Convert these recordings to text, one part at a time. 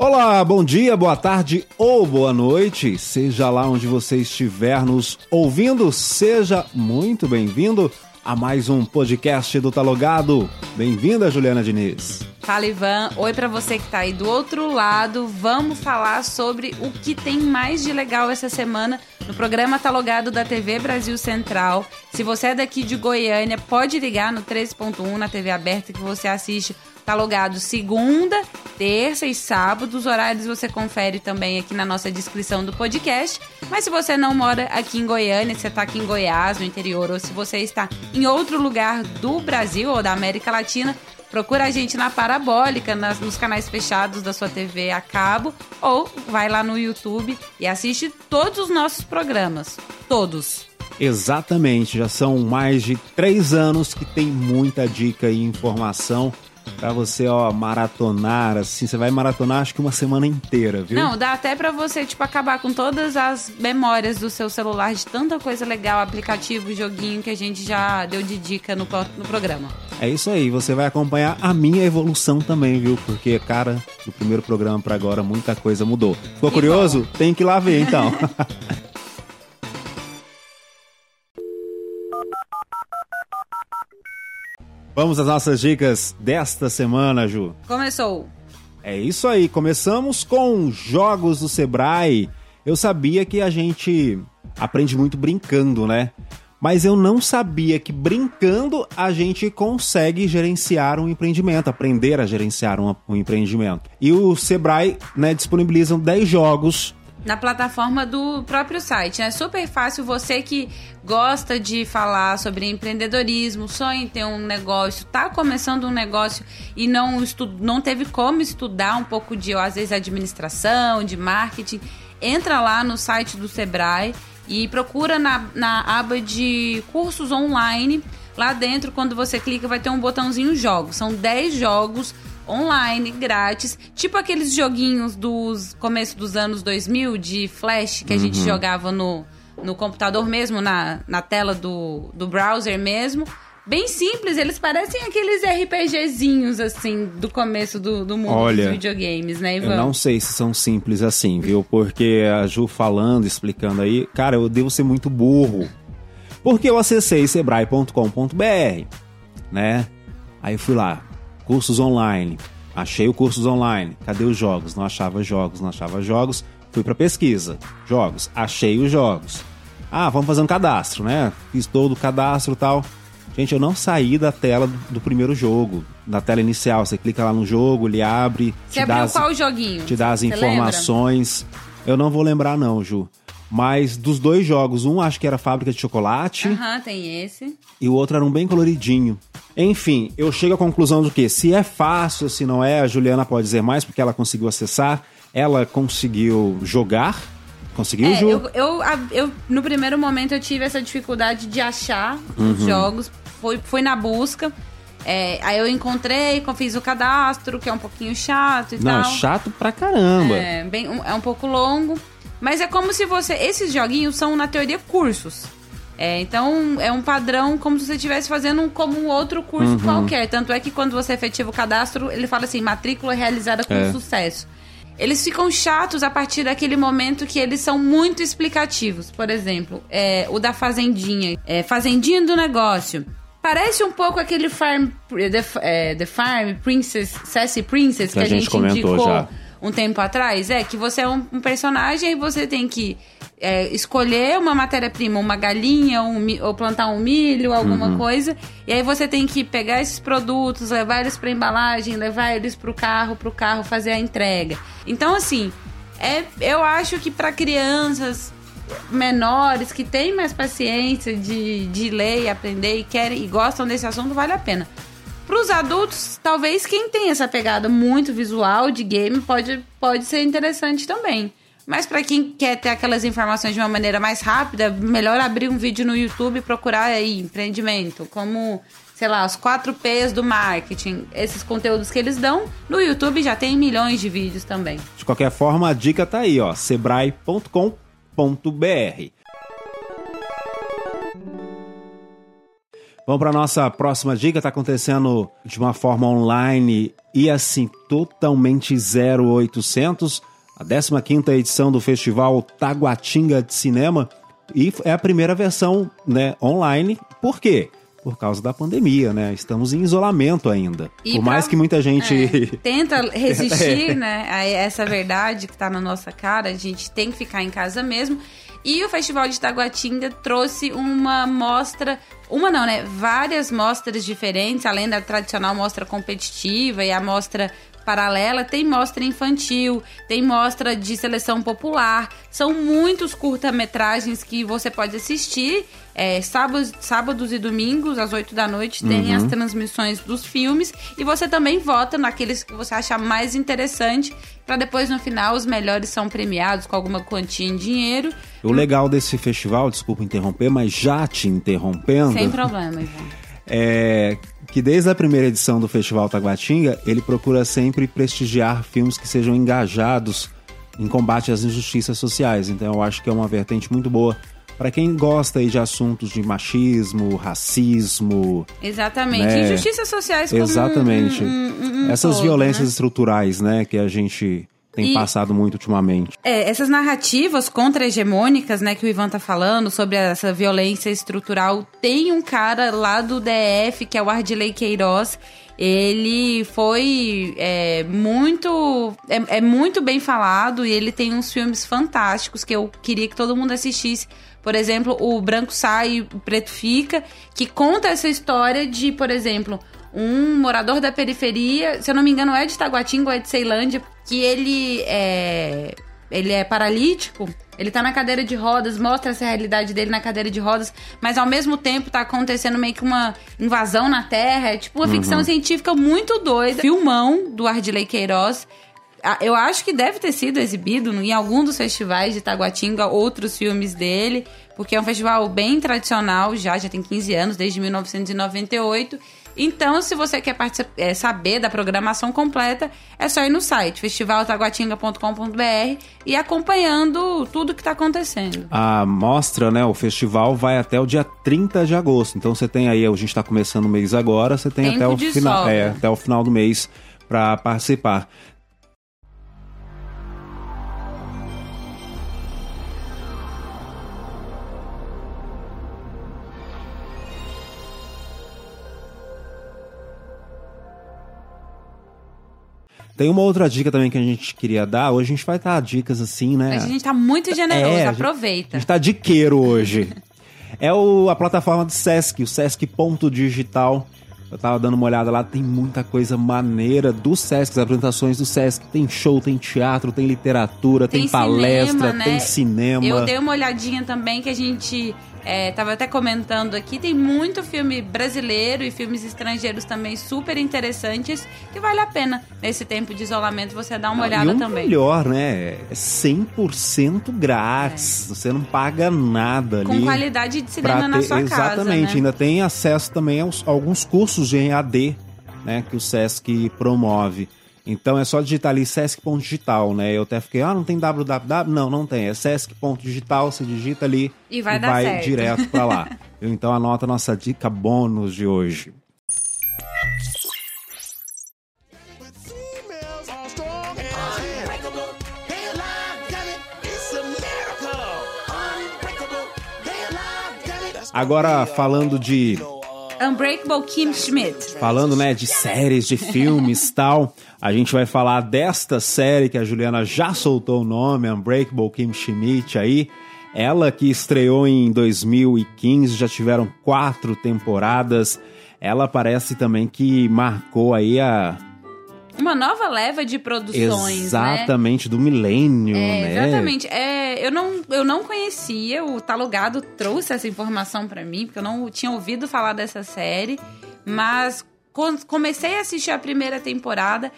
Olá, bom dia, boa tarde ou boa noite. Seja lá onde você estiver nos ouvindo, seja muito bem-vindo a mais um podcast do Talogado. Bem-vinda, Juliana Diniz. Fala, Ivan. Oi para você que tá aí do outro lado. Vamos falar sobre o que tem mais de legal essa semana no programa Talogado da TV Brasil Central. Se você é daqui de Goiânia, pode ligar no 13.1 na TV aberta que você assiste Tá logado segunda, terça e sábado. Os horários você confere também aqui na nossa descrição do podcast. Mas se você não mora aqui em Goiânia, se você está aqui em Goiás, no interior, ou se você está em outro lugar do Brasil ou da América Latina, procura a gente na Parabólica, nas, nos canais fechados da sua TV a cabo, ou vai lá no YouTube e assiste todos os nossos programas. Todos. Exatamente, já são mais de três anos que tem muita dica e informação Pra você, ó, maratonar, assim, você vai maratonar acho que uma semana inteira, viu? Não, dá até pra você, tipo, acabar com todas as memórias do seu celular de tanta coisa legal, aplicativo, joguinho que a gente já deu de dica no, no programa. É isso aí, você vai acompanhar a minha evolução também, viu? Porque, cara, do primeiro programa para agora muita coisa mudou. Ficou e curioso? Bom. Tem que ir lá ver, então. Vamos às nossas dicas desta semana, Ju. Começou. É isso aí, começamos com jogos do Sebrae. Eu sabia que a gente aprende muito brincando, né? Mas eu não sabia que brincando a gente consegue gerenciar um empreendimento, aprender a gerenciar um, um empreendimento. E o Sebrae né, disponibiliza 10 jogos na plataforma do próprio site. É super fácil você que gosta de falar sobre empreendedorismo, sonha em ter um negócio, está começando um negócio e não, não teve como estudar um pouco de, às vezes, administração, de marketing, entra lá no site do Sebrae e procura na, na aba de cursos online. Lá dentro, quando você clica, vai ter um botãozinho jogos. São 10 jogos online, grátis. Tipo aqueles joguinhos dos começo dos anos 2000 de flash que a uhum. gente jogava no, no computador mesmo, na, na tela do, do browser mesmo. Bem simples, eles parecem aqueles RPGzinhos, assim, do começo do, do mundo Olha, dos videogames, né, Ivan? Eu não sei se são simples assim, viu? Porque a Ju falando, explicando aí, cara, eu devo ser muito burro. Porque eu acessei sebrae.com.br, né? Aí eu fui lá, cursos online. Achei o cursos online. Cadê os jogos? Não achava jogos, não achava jogos. Fui para pesquisa. Jogos. Achei os jogos. Ah, vamos fazer um cadastro, né? Fiz todo o cadastro e tal. Gente, eu não saí da tela do, do, primeiro jogo, da tela inicial. Você clica lá no jogo, ele abre. Você abriu as, qual joguinho? Te dá as Você informações. Lembra? Eu não vou lembrar, não, Ju. Mas dos dois jogos, um acho que era fábrica de chocolate. Aham, uhum, tem esse. E o outro era um bem coloridinho. Enfim, eu chego à conclusão do que se é fácil, se não é, a Juliana pode dizer mais, porque ela conseguiu acessar, ela conseguiu jogar. Conseguiu, é, Ju? Eu, eu, eu, no primeiro momento eu tive essa dificuldade de achar uhum. os jogos. Fui, fui na busca. É, aí eu encontrei, fiz o cadastro, que é um pouquinho chato e não, tal. Não, chato pra caramba. É, bem, é um pouco longo. Mas é como se você. Esses joguinhos são, na teoria, cursos. É, então, é um padrão como se você estivesse fazendo um, como um outro curso uhum. qualquer. Tanto é que quando você efetiva o cadastro, ele fala assim: matrícula realizada com é. sucesso. Eles ficam chatos a partir daquele momento que eles são muito explicativos. Por exemplo, é, o da Fazendinha. É, Fazendinha do negócio. Parece um pouco aquele Farm. The, é, the Farm Princess, Sassy Princess que, que a, gente, gente indicou. Já um tempo atrás, é que você é um, um personagem e você tem que é, escolher uma matéria-prima, uma galinha, um, ou plantar um milho, alguma uhum. coisa. E aí você tem que pegar esses produtos, levar eles para embalagem, levar eles para o carro, para o carro fazer a entrega. Então, assim, é, eu acho que para crianças menores que têm mais paciência de, de ler e aprender e querem e gostam desse assunto, vale a pena. Para os adultos, talvez quem tem essa pegada muito visual de game pode, pode ser interessante também. Mas para quem quer ter aquelas informações de uma maneira mais rápida, melhor abrir um vídeo no YouTube e procurar aí empreendimento, como, sei lá, os 4 P's do marketing. Esses conteúdos que eles dão, no YouTube já tem milhões de vídeos também. De qualquer forma, a dica tá aí, ó, sebrae.com.br. Vamos para nossa próxima dica. Está acontecendo de uma forma online e assim totalmente 0800. A 15 edição do Festival Taguatinga de Cinema e é a primeira versão, né, online. Por quê? Por causa da pandemia, né? Estamos em isolamento ainda. E Por mais que muita gente é, tenta resistir, né, a essa verdade que está na nossa cara, a gente tem que ficar em casa mesmo. E o Festival de Taguatinga trouxe uma mostra, uma não, né? Várias mostras diferentes, além da tradicional mostra competitiva e a mostra paralela, tem mostra infantil, tem mostra de seleção popular. São muitos curta-metragens que você pode assistir. É, sábados, sábados e domingos, às 8 da noite, tem uhum. as transmissões dos filmes. E você também vota naqueles que você achar mais interessante. Para depois, no final, os melhores são premiados com alguma quantia em dinheiro. O legal desse festival, desculpa interromper, mas já te interrompendo. Sem problema, Ivan. É que desde a primeira edição do Festival Taguatinga, ele procura sempre prestigiar filmes que sejam engajados em combate às injustiças sociais. Então eu acho que é uma vertente muito boa para quem gosta de assuntos de machismo, racismo. Exatamente. Né? Injustiças sociais como Exatamente. Um, um, um Essas todo, violências né? estruturais, né, que a gente tem e, passado muito ultimamente. É, essas narrativas contra-hegemônicas, né, que o Ivan tá falando, sobre essa violência estrutural, tem um cara lá do DF, que é o Ardilei Queiroz, ele foi é, muito é, é, muito bem falado e ele tem uns filmes fantásticos que eu queria que todo mundo assistisse. Por exemplo, o Branco Sai, o Preto Fica, que conta essa história de, por exemplo, um morador da periferia, se eu não me engano, é de Taguatinga ou é de Ceilândia, que ele é, ele é paralítico, ele tá na cadeira de rodas, mostra essa realidade dele na cadeira de rodas, mas ao mesmo tempo tá acontecendo meio que uma invasão na Terra, é tipo uma uhum. ficção científica muito doida. Filmão do Ardilei Queiroz. Eu acho que deve ter sido exibido em algum dos festivais de Taguatinga, outros filmes dele, porque é um festival bem tradicional já, já tem 15 anos, desde 1998. Então, se você quer é, saber da programação completa, é só ir no site festivaltaguatinga.com.br e acompanhando tudo que está acontecendo. A mostra, né, o festival vai até o dia 30 de agosto. Então você tem aí, a gente está começando o mês agora, você tem até o, final, é, até o final do mês para participar. Tem uma outra dica também que a gente queria dar. Hoje a gente vai estar dicas assim, né? A gente tá muito generoso, é, aproveita. A gente tá diqueiro hoje. é o, a plataforma do Sesc, o Sesc.digital. Eu tava dando uma olhada lá, tem muita coisa maneira do Sesc, as apresentações do Sesc. Tem show, tem teatro, tem literatura, tem, tem palestra, cinema, né? tem cinema. Eu dei uma olhadinha também que a gente é, tava até comentando aqui, tem muito filme brasileiro e filmes estrangeiros também super interessantes que vale a pena nesse tempo de isolamento você dar uma olhada e o também. melhor, né? É 100% grátis. É. Você não paga nada Com ali. Com qualidade de cinema ter, na sua exatamente, casa. Exatamente. Né? Ainda tem acesso também a alguns cursos de EAD, né? Que o SESC promove. Então é só digitar ali sesc.digital, né? Eu até fiquei, ah, não tem www? Não, não tem. É sesc.digital, você digita ali e vai, e vai direto para lá. então anota a nossa dica bônus de hoje. Agora falando de Unbreakable Kim Schmidt. Falando, né, de séries, de filmes tal, a gente vai falar desta série que a Juliana já soltou o nome, Unbreakable Kim Schmidt aí. Ela que estreou em 2015, já tiveram quatro temporadas. Ela parece também que marcou aí a uma nova leva de produções, né? Exatamente, né? do milênio, é, né? Exatamente. É, eu, não, eu não conhecia, o Talugado trouxe essa informação para mim, porque eu não tinha ouvido falar dessa série, mas comecei a assistir a primeira temporada.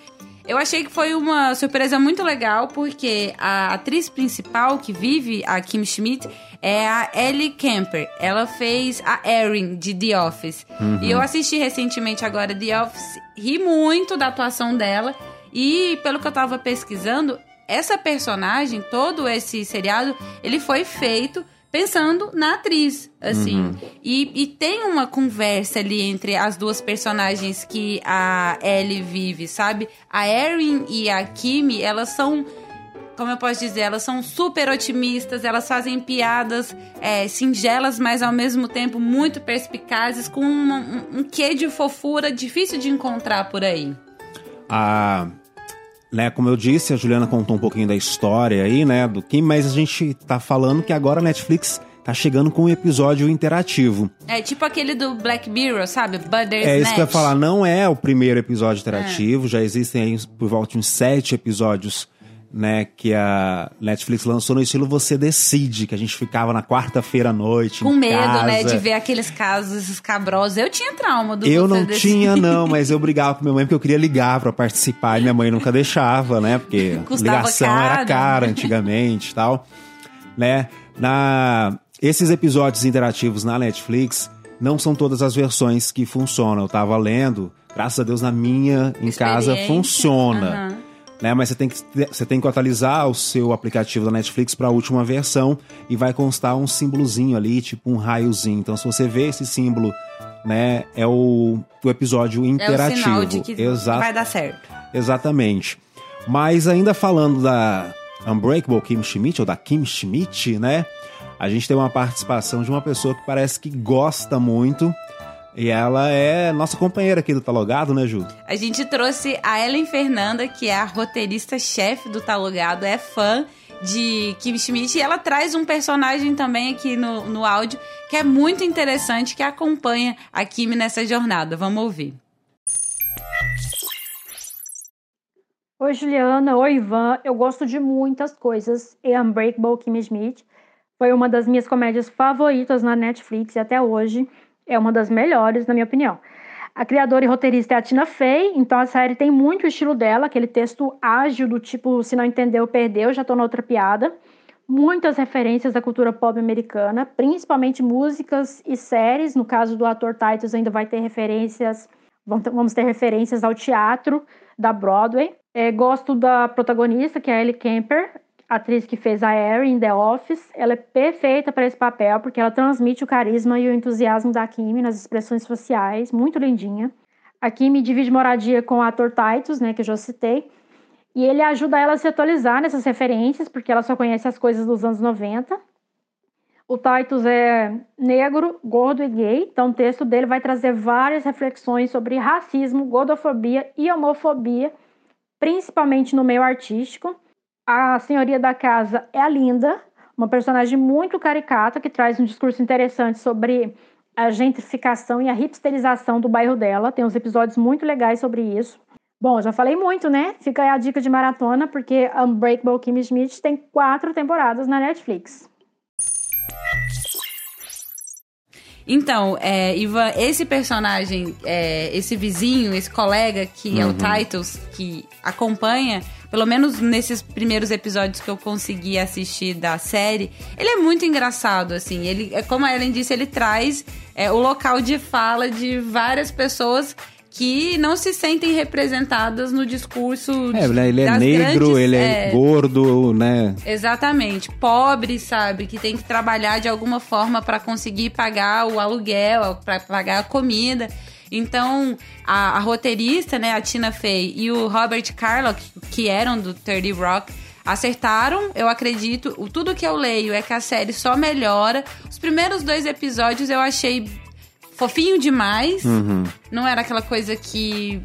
Eu achei que foi uma surpresa muito legal, porque a atriz principal que vive, a Kim Schmidt, é a Ellie Kemper. Ela fez a Erin de The Office. Uhum. E eu assisti recentemente agora The Office, ri muito da atuação dela. E pelo que eu tava pesquisando, essa personagem, todo esse seriado, ele foi feito pensando na atriz, assim. Uhum. E, e, tem uma conversa ali entre as duas personagens que a Ellie vive, sabe? A Erin e a Kimi, elas são como eu posso dizer, elas são super otimistas, elas fazem piadas é, singelas, mas ao mesmo tempo muito perspicazes, com uma, um, um quê de fofura difícil de encontrar por aí. A né, como eu disse, a Juliana contou um pouquinho da história aí, né, do Kim, mas a gente tá falando que agora a Netflix tá chegando com um episódio interativo. É tipo aquele do Black Mirror, sabe? Butters É isso que eu ia falar, não é o primeiro episódio interativo, é. já existem aí por volta de uns sete episódios né, que a Netflix lançou no estilo Você Decide, que a gente ficava na quarta-feira à noite. Com medo, casa. né, de ver aqueles casos escabrosos. Eu tinha trauma do Eu não Decide. tinha, não, mas eu brigava com minha mãe porque eu queria ligar para participar e minha mãe nunca deixava, né? Porque Custava ligação caro. era cara antigamente e tal. Né? Na... Esses episódios interativos na Netflix não são todas as versões que funcionam. Eu tava lendo, graças a Deus, na minha em casa funciona. Uhum né? Mas você tem, que, você tem que atualizar o seu aplicativo da Netflix para a última versão e vai constar um símbolozinho ali, tipo um raiozinho. Então, se você vê esse símbolo, né, é o, o episódio interativo. É o sinal de que Exato. vai dar certo. Exatamente. Mas ainda falando da Unbreakable Kim Schmidt, ou da Kim Schmidt, né? A gente tem uma participação de uma pessoa que parece que gosta muito e ela é nossa companheira aqui do Talogado, né, Ju? A gente trouxe a Ellen Fernanda, que é a roteirista-chefe do Talogado, é fã de Kim Schmidt e ela traz um personagem também aqui no, no áudio que é muito interessante, que acompanha a Kim nessa jornada. Vamos ouvir. Oi, Juliana. Oi, Ivan. Eu gosto de muitas coisas e Unbreakable Kim Schmidt foi uma das minhas comédias favoritas na Netflix até hoje é uma das melhores, na minha opinião. A criadora e roteirista é a Tina Fey, então a série tem muito o estilo dela, aquele texto ágil do tipo se não entendeu, perdeu, já tô na outra piada. Muitas referências da cultura pop americana, principalmente músicas e séries. No caso do ator Titus, ainda vai ter referências, vamos ter referências ao teatro da Broadway. É, gosto da protagonista, que é a Ellie Kemper, atriz que fez a Erin The Office, ela é perfeita para esse papel porque ela transmite o carisma e o entusiasmo da Kimi nas expressões faciais, muito lindinha. A Kimi divide moradia com o ator Titus, né, que eu já citei, e ele ajuda ela a se atualizar nessas referências, porque ela só conhece as coisas dos anos 90. O Titus é negro, gordo e gay, então o texto dele vai trazer várias reflexões sobre racismo, gordofobia e homofobia, principalmente no meio artístico. A senhoria da casa é a Linda, uma personagem muito caricata que traz um discurso interessante sobre a gentrificação e a hipsterização do bairro dela. Tem uns episódios muito legais sobre isso. Bom, já falei muito, né? Fica aí a dica de maratona, porque Unbreakable Kimmy Schmidt tem quatro temporadas na Netflix. Então, é, Ivan, esse personagem, é, esse vizinho, esse colega que uhum. é o uhum. Titles, que acompanha pelo menos nesses primeiros episódios que eu consegui assistir da série, ele é muito engraçado, assim. Ele, é como a Ellen disse, ele traz é, o local de fala de várias pessoas que não se sentem representadas no discurso. É, de, ele é negro, grandes, ele é, é, gordo, né? Exatamente. Pobre, sabe? Que tem que trabalhar de alguma forma para conseguir pagar o aluguel, para pagar a comida. Então, a, a, roteirista, né, a Tina Fey e o Robert Carlock, que eram do 30 Rock, acertaram, eu acredito. O, tudo que eu leio é que a série só melhora. Os primeiros dois episódios eu achei fofinho demais. Uhum. Não era aquela coisa que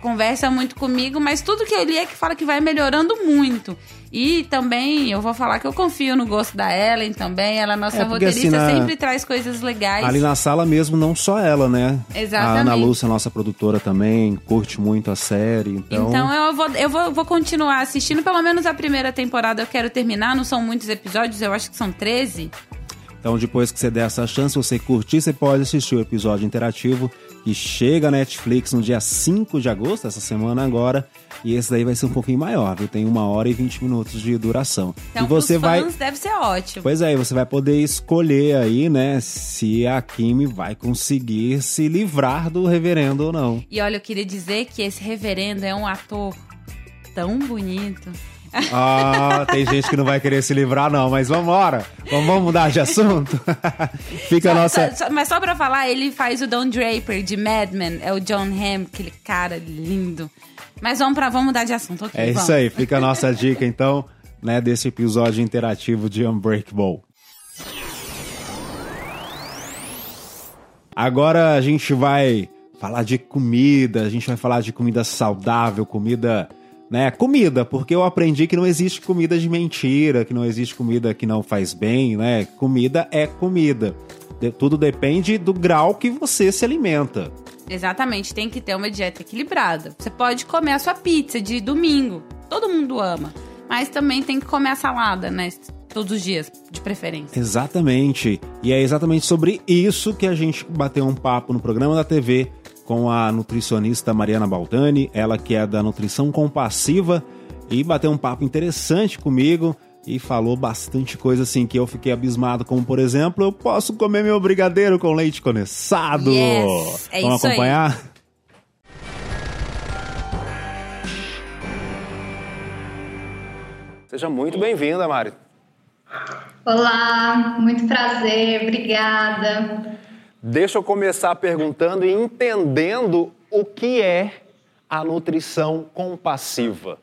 conversa muito comigo, mas tudo que eu li é que fala que vai melhorando muito. E também eu vou falar que eu confio no gosto da Ellen também. Ela, nossa é roteirista, assim, na... sempre traz coisas legais. Ali na sala mesmo, não só ela, né? Exatamente. A Ana Lúcia, nossa produtora também, curte muito a série. Então, então eu, vou, eu vou, vou continuar assistindo, pelo menos a primeira temporada eu quero terminar. Não são muitos episódios, eu acho que são 13. Então, depois que você der essa chance, você curtir, você pode assistir o episódio interativo que chega a Netflix no dia 5 de agosto, essa semana agora. E esse daí vai ser um pouquinho maior, viu? Tem uma hora e 20 minutos de duração. Então, e você vai. deve ser ótimo. Pois é, você vai poder escolher aí, né, se a Kimi vai conseguir se livrar do reverendo ou não. E olha, eu queria dizer que esse reverendo é um ator tão bonito. Ah, tem gente que não vai querer se livrar, não, mas vamos embora. Vamos, mudar de assunto? Fica a nossa. Só- só- mas só pra falar, ele faz o Don Draper de Mad Men, é o John Hamm, aquele cara lindo. Mas vamos pra vamos mudar de assunto, ok? É vamos. isso aí, fica a nossa dica então, né, desse episódio interativo de Unbreakable. Agora a gente vai falar de comida, a gente vai falar de comida saudável, comida, né, comida, porque eu aprendi que não existe comida de mentira, que não existe comida que não faz bem, né? Comida é comida. De- tudo depende do grau que você se alimenta. Exatamente, tem que ter uma dieta equilibrada. Você pode comer a sua pizza de domingo, todo mundo ama. Mas também tem que comer a salada, né? Todos os dias, de preferência. Exatamente. E é exatamente sobre isso que a gente bateu um papo no programa da TV com a nutricionista Mariana Baldani, ela que é da Nutrição Compassiva, e bateu um papo interessante comigo e falou bastante coisa assim que eu fiquei abismado, como por exemplo, eu posso comer meu brigadeiro com leite condensado. Yes, é Vamos isso aí. acompanhar? Seja muito bem-vinda, Mari. Olá, muito prazer, obrigada. Deixa eu começar perguntando e entendendo o que é a nutrição compassiva.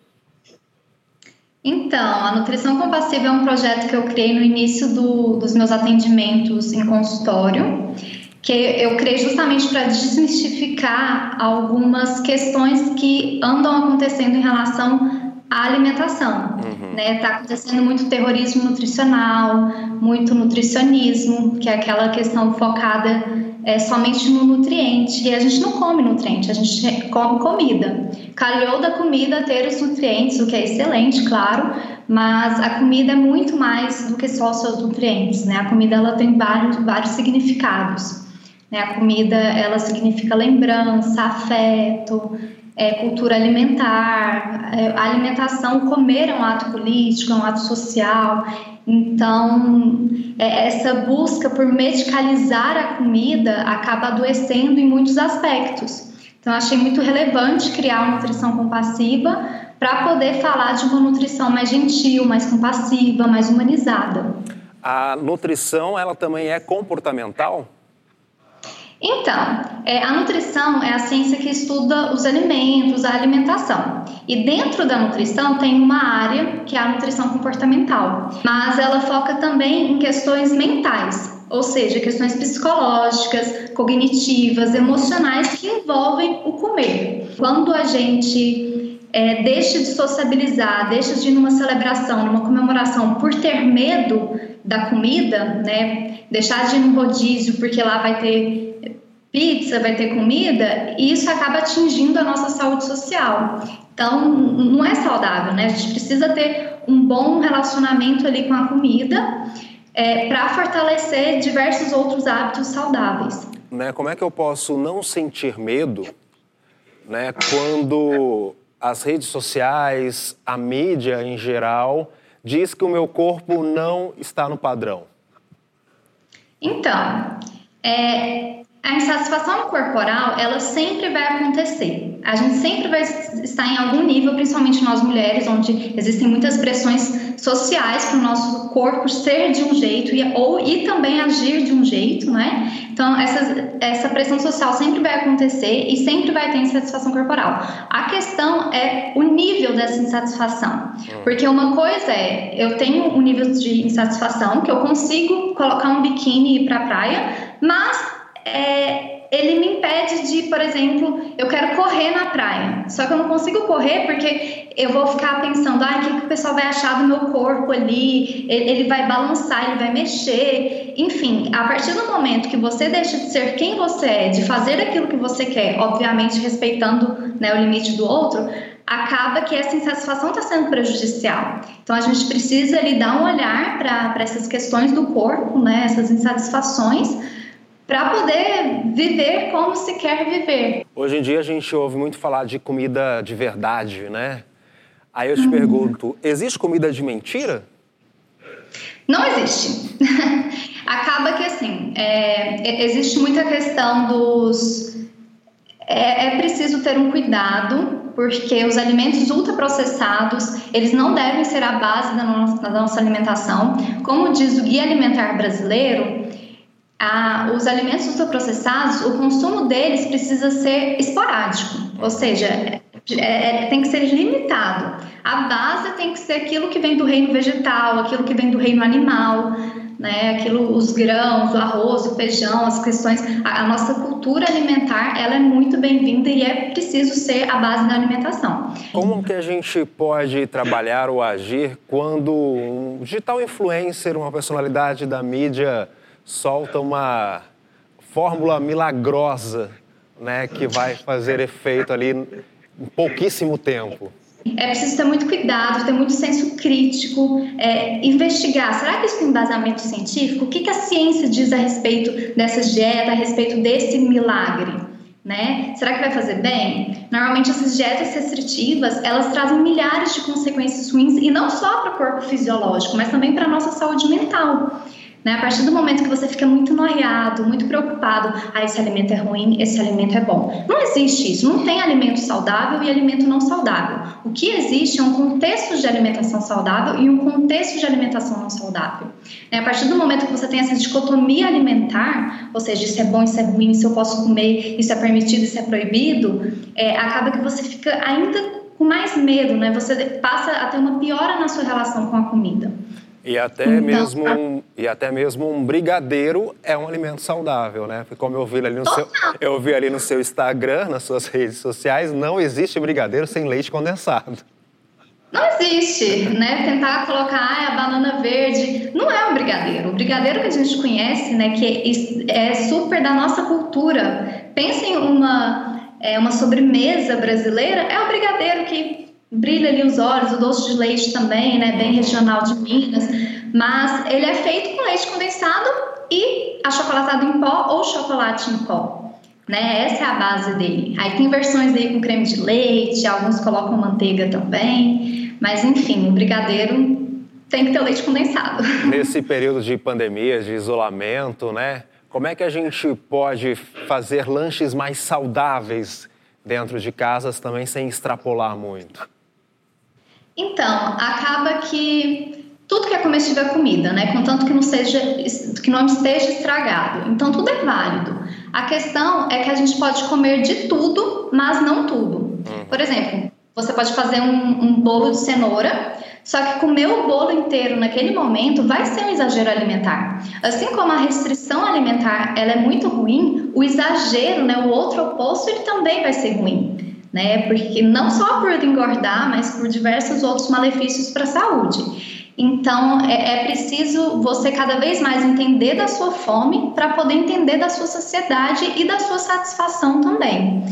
Então, a Nutrição Compassiva é um projeto que eu criei no início do- dos meus atendimentos em consultório, que eu criei justamente para desmistificar algumas questões que andam acontecendo em relação à alimentação. Né? Tá acontecendo muito terrorismo nutricional, muito nutricionismo, que é aquela questão focada é, somente no nutriente. E a gente não come nutriente, a gente come comida. Calhou da comida ter os nutrientes, o que é excelente, claro, mas a comida é muito mais do que só os seus nutrientes, né? A comida ela tem vários, vários significados. Né? A comida ela significa lembrança, afeto, é, cultura alimentar, é, a alimentação, comer é um ato político, é um ato social. Então, é, essa busca por medicalizar a comida acaba adoecendo em muitos aspectos. Então, achei muito relevante criar uma nutrição compassiva para poder falar de uma nutrição mais gentil, mais compassiva, mais humanizada. A nutrição, ela também é comportamental? Então, é, a nutrição é a ciência que estuda os alimentos, a alimentação. E dentro da nutrição tem uma área que é a nutrição comportamental, mas ela foca também em questões mentais, ou seja, questões psicológicas, cognitivas, emocionais que envolvem o comer. Quando a gente é, deixa de sociabilizar, deixa de ir numa celebração, numa comemoração por ter medo da comida, né? Deixar de ir no rodízio porque lá vai ter pizza, vai ter comida, e isso acaba atingindo a nossa saúde social. Então, não é saudável, né? A gente precisa ter um bom relacionamento ali com a comida é, para fortalecer diversos outros hábitos saudáveis. Né, como é que eu posso não sentir medo né, quando as redes sociais, a mídia em geral, diz que o meu corpo não está no padrão? Então, é, a insatisfação corporal, ela sempre vai acontecer. A gente sempre vai estar em algum nível, principalmente nós mulheres, onde existem muitas pressões sociais para o nosso corpo ser de um jeito e, ou, e também agir de um jeito, né? Então, essa, essa pressão social sempre vai acontecer e sempre vai ter insatisfação corporal. A questão é o nível dessa insatisfação. Porque uma coisa é, eu tenho um nível de insatisfação que eu consigo colocar um biquíni e ir para a praia, mas é, ele me impede de, por exemplo, eu quero correr na praia, só que eu não consigo correr porque eu vou ficar pensando, ah, o que, que o pessoal vai achar do meu corpo ali, ele, ele vai balançar, ele vai mexer, enfim, a partir do momento que você deixa de ser quem você é, de fazer aquilo que você quer, obviamente respeitando né, o limite do outro, acaba que essa insatisfação está sendo prejudicial. Então a gente precisa ali dar um olhar para essas questões do corpo, né, essas insatisfações, para poder viver como se quer viver. Hoje em dia a gente ouve muito falar de comida de verdade, né? Aí eu te pergunto, existe comida de mentira? Não existe. Acaba que assim, é, existe muita questão dos é, é, preciso ter um cuidado, porque os alimentos ultraprocessados, eles não devem ser a base da nossa, da nossa alimentação. Como diz o Guia Alimentar Brasileiro, a, os alimentos ultraprocessados, o consumo deles precisa ser esporádico, ou seja, é, é, tem que ser limitado. A base tem que ser aquilo que vem do reino vegetal, aquilo que vem do reino animal, né? Aquilo, os grãos, o arroz, o feijão, as questões, a, a nossa cultura alimentar, ela é muito bem-vinda e é preciso ser a base da alimentação. Como que a gente pode trabalhar ou agir quando um digital influencer, uma personalidade da mídia solta uma fórmula milagrosa, né, que vai fazer efeito ali em pouquíssimo tempo? É preciso ter muito cuidado, ter muito senso crítico, é, investigar. Será que isso tem embasamento científico? O que, que a ciência diz a respeito dessa dieta, a respeito desse milagre? Né? Será que vai fazer bem? Normalmente essas dietas restritivas, elas trazem milhares de consequências ruins e não só para o corpo fisiológico, mas também para a nossa saúde mental. Né? A partir do momento que você fica muito noiado, muito preocupado, ah, esse alimento é ruim, esse alimento é bom. Não existe isso, não tem alimento saudável e alimento não saudável. O que existe é um contexto de alimentação saudável e um contexto de alimentação não saudável. Né? A partir do momento que você tem essa dicotomia alimentar, ou seja, isso é bom, isso é ruim, isso eu posso comer, isso é permitido, isso é proibido, é, acaba que você fica ainda com mais medo, né? Você passa a ter uma piora na sua relação com a comida. E até, então, mesmo um, e até mesmo um brigadeiro é um alimento saudável, né? Porque como eu vi ali no seu, eu vi ali no seu Instagram, nas suas redes sociais, não existe brigadeiro sem leite condensado. Não existe, né? Tentar colocar ah, a banana verde não é um brigadeiro. O brigadeiro que a gente conhece, né, que é super da nossa cultura. Pensem uma é, uma sobremesa brasileira, é o brigadeiro que brilha ali os olhos, o doce de leite também, né, bem regional de Minas, mas ele é feito com leite condensado e achocolatado em pó ou chocolate em pó. Né? Essa é a base dele. Aí tem versões aí com creme de leite, alguns colocam manteiga também, mas enfim, o brigadeiro tem que ter leite condensado. Nesse período de pandemia, de isolamento, né? Como é que a gente pode fazer lanches mais saudáveis dentro de casas também sem extrapolar muito? Então, acaba que tudo que é comestível é comida, né? Contanto que não seja que não esteja estragado. Então tudo é válido. A questão é que a gente pode comer de tudo, mas não tudo. Uhum. Por exemplo, você pode fazer um, um bolo de cenoura, só que comer o bolo inteiro naquele momento vai ser um exagero alimentar. Assim como a restrição alimentar ela é muito ruim, o exagero, né, o outro oposto, ele também vai ser ruim né? Porque não só por engordar, mas por diversos outros malefícios para a saúde. Então, é, é, preciso você cada vez mais entender da sua fome para poder entender da sua sociedade e da sua satisfação também.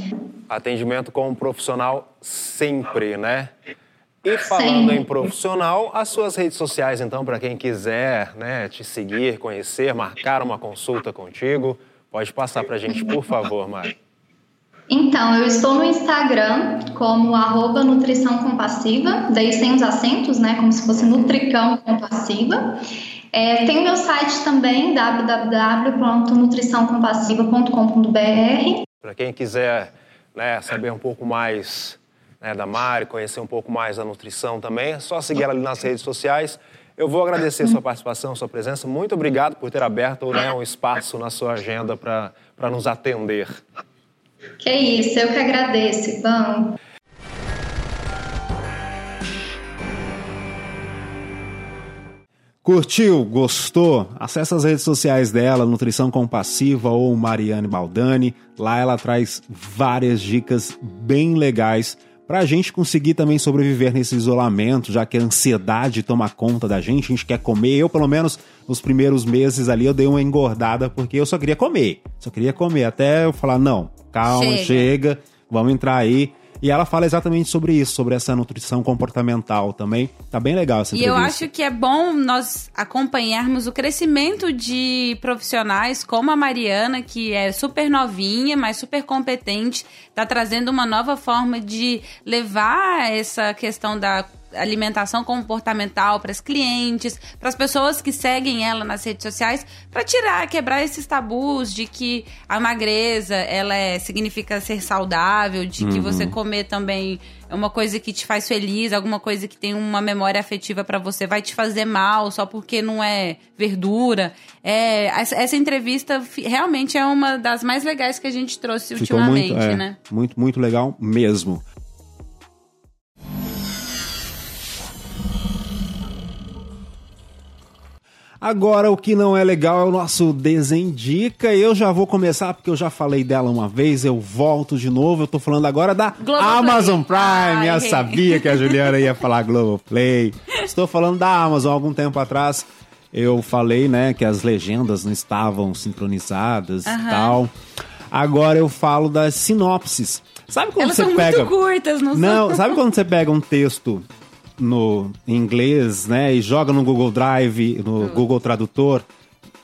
Atendimento com um profissional sempre, né? E falando em profissional, as suas redes sociais, então, para quem quiser né, te seguir, conhecer, marcar uma consulta contigo, pode passar para a gente, por favor, Mari. Então, eu estou no Instagram como arroba nutrição compassiva, daí sem os acentos, né? Como se fosse nutricão compassiva. É, tem o meu site também, www.nutriçãocompassiva.com.br. Para quem quiser né, saber um pouco mais né, da Mari, conhecer um pouco mais da nutrição também, é só seguir ela ali nas redes sociais. Eu vou agradecer sua participação, sua presença. Muito obrigado por ter aberto né, um espaço na sua agenda para nos atender. Que isso, eu que agradeço, Ivan. Curtiu? Gostou? Acesse as redes sociais dela, Nutrição Compassiva ou Mariane Baldani. Lá ela traz várias dicas bem legais para a gente conseguir também sobreviver nesse isolamento, já que a ansiedade toma conta da gente, a gente quer comer. Eu, pelo menos, nos primeiros meses ali, eu dei uma engordada porque eu só queria comer. Só queria comer. Até eu falar, não, calma, chega, chega vamos entrar aí. E ela fala exatamente sobre isso, sobre essa nutrição comportamental também. Tá bem legal essa entrevista. E eu acho que é bom nós acompanharmos o crescimento de profissionais como a Mariana, que é super novinha, mas super competente, tá trazendo uma nova forma de levar essa questão da alimentação comportamental para as clientes, para as pessoas que seguem ela nas redes sociais, para tirar, quebrar esses tabus de que a magreza ela é, significa ser saudável, de que você comer também é uma coisa que te faz feliz, alguma coisa que tem uma memória afetiva para você, vai te fazer mal só porque não é verdura. É, essa, entrevista realmente é uma das mais legais que a gente trouxe Ficou ultimamente, muito, é, né? muito, muito legal mesmo. Agora, o que não é legal é o nosso Desendica. Eu já vou começar, porque eu já falei dela uma vez, eu volto de novo. Eu tô falando agora da Globoplay. Amazon Prime. Ai, eu sabia que a Juliana ia falar Globoplay. Estou falando da Amazon. Algum tempo atrás, eu falei, né, que as legendas não estavam sincronizadas e Aham. tal. Agora eu falo das sinopses. Sabe quando Elas você são pega... muito curtas, não, Não, sabe quando você pega um texto no em inglês, né, e joga no Google Drive, no Google Tradutor?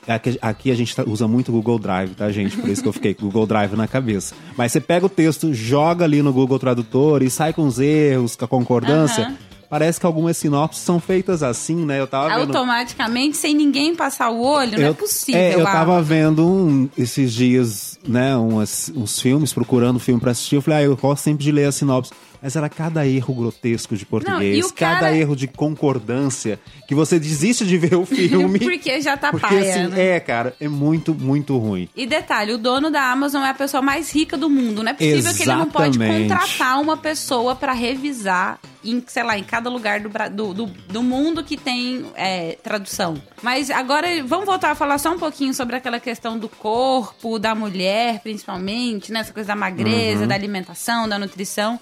Aqui, aqui a gente tá- usa muito o Google Drive, tá, gente? Por isso que eu fiquei com o Google Drive na cabeça. Mas você pega o texto, joga ali no Google Tradutor e sai com os erros, com a concordância. Parece que algumas sinopses são feitas assim, né? Eu tava vendo. Automaticamente, sem ninguém passar o olho, não é possível. É, eu tava vendo um- esses dias, né, umas- uns filmes, procurando filme pra assistir. Eu falei, ah, eu gosto sempre de ler a sinopse. Mas era cada erro grotesco de português, e o cara- cada erro de concordância, que você desiste de ver o filme. Porque já tá porque, paia, assim, né? é, cara, é muito, muito ruim. E detalhe, o dono da Amazon é a pessoa mais rica do mundo. Não é possível que ele não pode Exatamente. contratar uma pessoa pra revisar em, sei lá, em cada lugar do, do, do, do mundo que tem é, tradução. Mas agora vamos voltar a falar só um pouquinho sobre aquela questão do corpo, da mulher, principalmente, né? Essa coisa da magreza, da alimentação, da nutrição.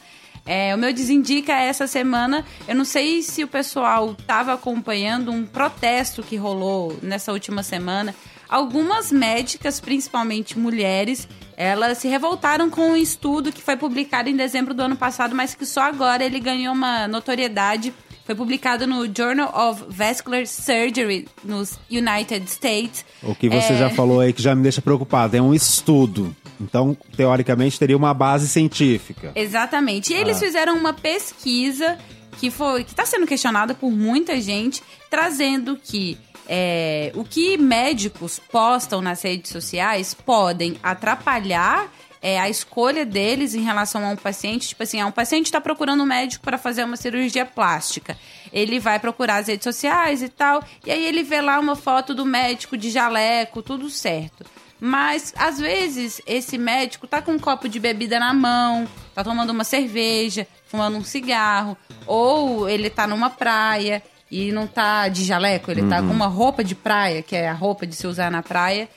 É, o meu desindica essa semana. Eu não sei se o pessoal estava acompanhando um protesto que rolou nessa última semana. Algumas médicas, principalmente mulheres, elas se revoltaram com um estudo que foi publicado em dezembro do ano passado, mas que só agora ele ganhou uma notoriedade. Foi publicado no Journal of Vascular Surgery nos United States. O que você É, já falou aí que já me deixa preocupado. É um estudo. Então, teoricamente, teria uma base científica. Exatamente. E eles Ah. fizeram uma pesquisa que foi que está sendo questionada por muita gente, trazendo que é, o que médicos postam nas redes sociais podem atrapalhar é, a escolha deles em relação a um paciente. Tipo assim, ah, um paciente está procurando um médico para fazer uma cirurgia plástica. Ele vai procurar as redes sociais e tal, e aí ele vê lá uma foto do médico de jaleco, tudo certo. Mas, às vezes, esse médico tá com um copo de bebida na mão, tá tomando uma cerveja, fumando um cigarro, ou ele tá numa praia e não tá de jaleco, ele tá com uma roupa de praia, que é a roupa de se usar na praia.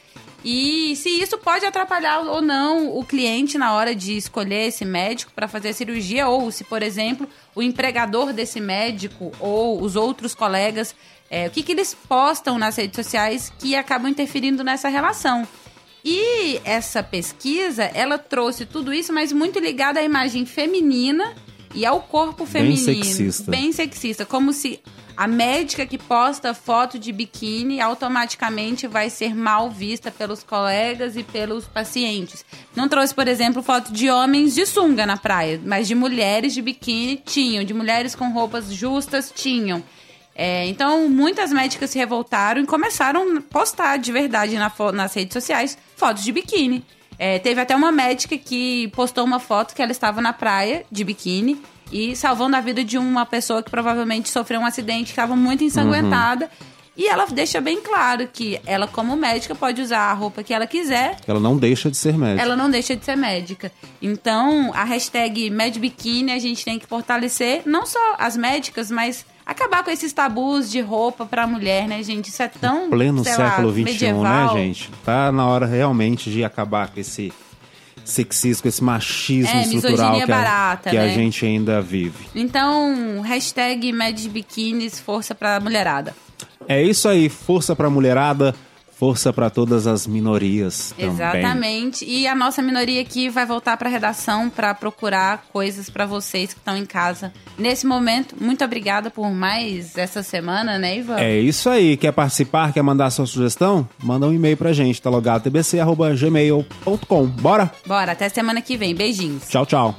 E se isso pode atrapalhar ou não o cliente na hora de escolher esse médico para fazer a cirurgia, ou se, por exemplo, o empregador desse médico ou os outros colegas, é, o que, que eles postam nas redes sociais que acabam interferindo nessa relação. E essa pesquisa, ela trouxe tudo isso, mas muito ligada à imagem feminina e ao corpo Bem feminino. sexista. Bem sexista. Como se a médica que posta foto de biquíni automaticamente vai ser mal vista pelos colegas e pelos pacientes. Não trouxe, por exemplo, foto de homens de sunga na praia, mas de mulheres de biquíni tinham, de mulheres com roupas justas tinham. É, então, muitas médicas se revoltaram e começaram a postar de verdade na nas redes sociais fotos de biquíni. É, teve até uma médica que postou uma foto que ela estava na praia de biquíni e salvando a vida de uma pessoa que provavelmente sofreu um acidente, que estava muito ensanguentada. E ela deixa bem claro que ela, como médica, pode usar a roupa que ela quiser Ela não deixa de ser médica. ela não deixa de ser médica. Então, a hashtag MedBikini a gente tem que fortalecer não só as médicas, mas acabar com esses tabus de roupa pra mulher, né, gente? Isso é tão pleno sei lá, século XXI, né, medieval. gente? Tá na hora realmente de acabar com esse sexismo, esse machismo É, estrutural que, a, barata, que a né? gente ainda vive. Então, hashtag MedBikinis, força pra mulherada. É isso aí, força pra mulherada, força pra todas as minorias também. Exatamente. E a nossa minoria aqui vai voltar pra redação pra procurar coisas pra vocês que estão em casa nesse momento. Muito obrigada por mais essa semana, né, Ivan? É isso aí, quer participar, quer mandar sua sugestão? Manda um e-mail pra gente, tá logado tbc.gmail.com. Bora? Bora, até semana que vem. Beijinhos. Tchau, tchau.